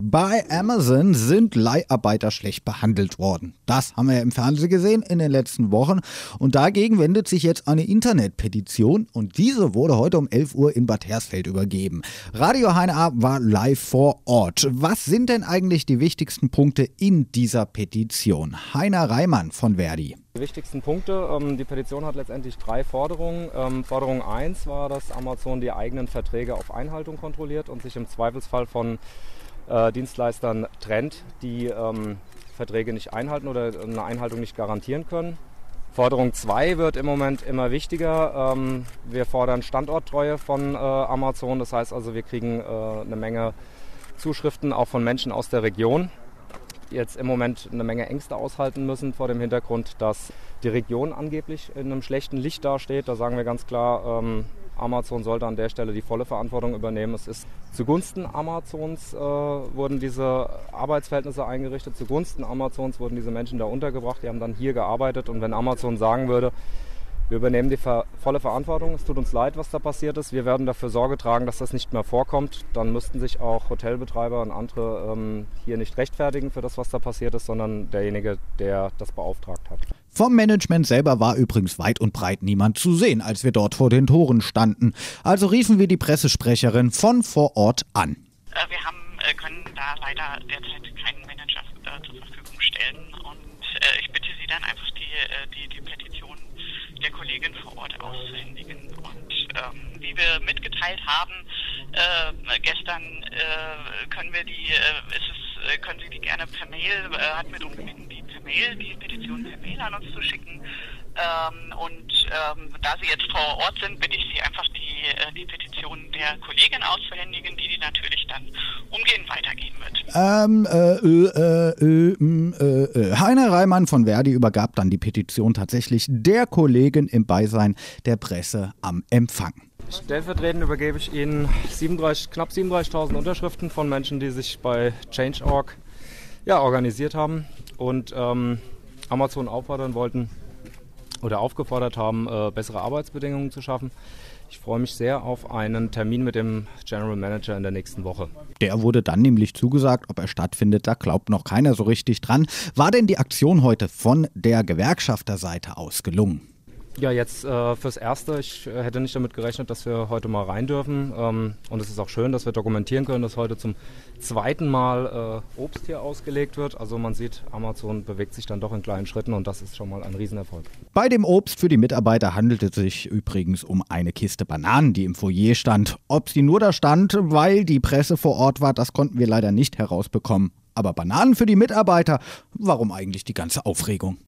Bei Amazon sind Leiharbeiter schlecht behandelt worden. Das haben wir ja im Fernsehen gesehen in den letzten Wochen. Und dagegen wendet sich jetzt eine Internetpetition und diese wurde heute um 11 Uhr in Bad Hersfeld übergeben. Radio Heine A war live vor Ort. Was sind denn eigentlich die wichtigsten Punkte in dieser Petition? Heiner Reimann von Verdi. Die wichtigsten Punkte, ähm, die Petition hat letztendlich drei Forderungen. Ähm, Forderung 1 war, dass Amazon die eigenen Verträge auf Einhaltung kontrolliert und sich im Zweifelsfall von äh, Dienstleistern trennt, die ähm, Verträge nicht einhalten oder eine Einhaltung nicht garantieren können. Forderung 2 wird im Moment immer wichtiger. Ähm, wir fordern Standorttreue von äh, Amazon. Das heißt also, wir kriegen äh, eine Menge Zuschriften auch von Menschen aus der Region, die jetzt im Moment eine Menge Ängste aushalten müssen vor dem Hintergrund, dass die Region angeblich in einem schlechten Licht dasteht. Da sagen wir ganz klar, ähm, Amazon sollte an der Stelle die volle Verantwortung übernehmen. Es ist zugunsten Amazons äh, wurden diese Arbeitsverhältnisse eingerichtet, zugunsten Amazons wurden diese Menschen da untergebracht, die haben dann hier gearbeitet und wenn Amazon sagen würde, wir übernehmen die ver volle Verantwortung. Es tut uns leid, was da passiert ist. Wir werden dafür Sorge tragen, dass das nicht mehr vorkommt. Dann müssten sich auch Hotelbetreiber und andere ähm, hier nicht rechtfertigen für das, was da passiert ist, sondern derjenige, der das beauftragt hat. Vom Management selber war übrigens weit und breit niemand zu sehen, als wir dort vor den Toren standen. Also riefen wir die Pressesprecherin von vor Ort an. Äh, wir haben, äh, können da leider derzeit keinen Manager äh, zur Verfügung stellen. Und äh, ich bitte Sie dann einfach die, äh, die, die Petition der Kollegin vor Ort auszuhändigen. Und ähm, wie wir mitgeteilt haben, äh, gestern können wir die, ist es, können Sie die gerne per Mail, hat mit uns gebeten, die Mail, die Petition per Mail an uns zu schicken. Ähm, und ähm, da Sie jetzt vor Ort sind, bitte ich Sie einfach die, äh, die Petition der Kollegin auszuhändigen, die die natürlich dann umgehend weitergeben wird. Ähm, äh, äh, äh, äh, Heiner Reimann von Verdi übergab dann die Petition tatsächlich der Kollegin im Beisein der Presse am Empfang. Stellvertretend übergebe ich Ihnen 37, knapp 37.000 Unterschriften von Menschen, die sich bei Change.org ja, organisiert haben und ähm, Amazon auffordern wollten oder aufgefordert haben, äh, bessere Arbeitsbedingungen zu schaffen. Ich freue mich sehr auf einen Termin mit dem General Manager in der nächsten Woche. Der wurde dann nämlich zugesagt, ob er stattfindet, da glaubt noch keiner so richtig dran. War denn die Aktion heute von der Gewerkschafterseite aus gelungen? Ja, jetzt äh, fürs Erste. Ich äh, hätte nicht damit gerechnet, dass wir heute mal rein dürfen. Ähm, und es ist auch schön, dass wir dokumentieren können, dass heute zum zweiten Mal äh, Obst hier ausgelegt wird. Also man sieht, Amazon bewegt sich dann doch in kleinen Schritten und das ist schon mal ein Riesenerfolg. Bei dem Obst für die Mitarbeiter handelte es sich übrigens um eine Kiste Bananen, die im Foyer stand. Ob sie nur da stand, weil die Presse vor Ort war, das konnten wir leider nicht herausbekommen. Aber Bananen für die Mitarbeiter, warum eigentlich die ganze Aufregung?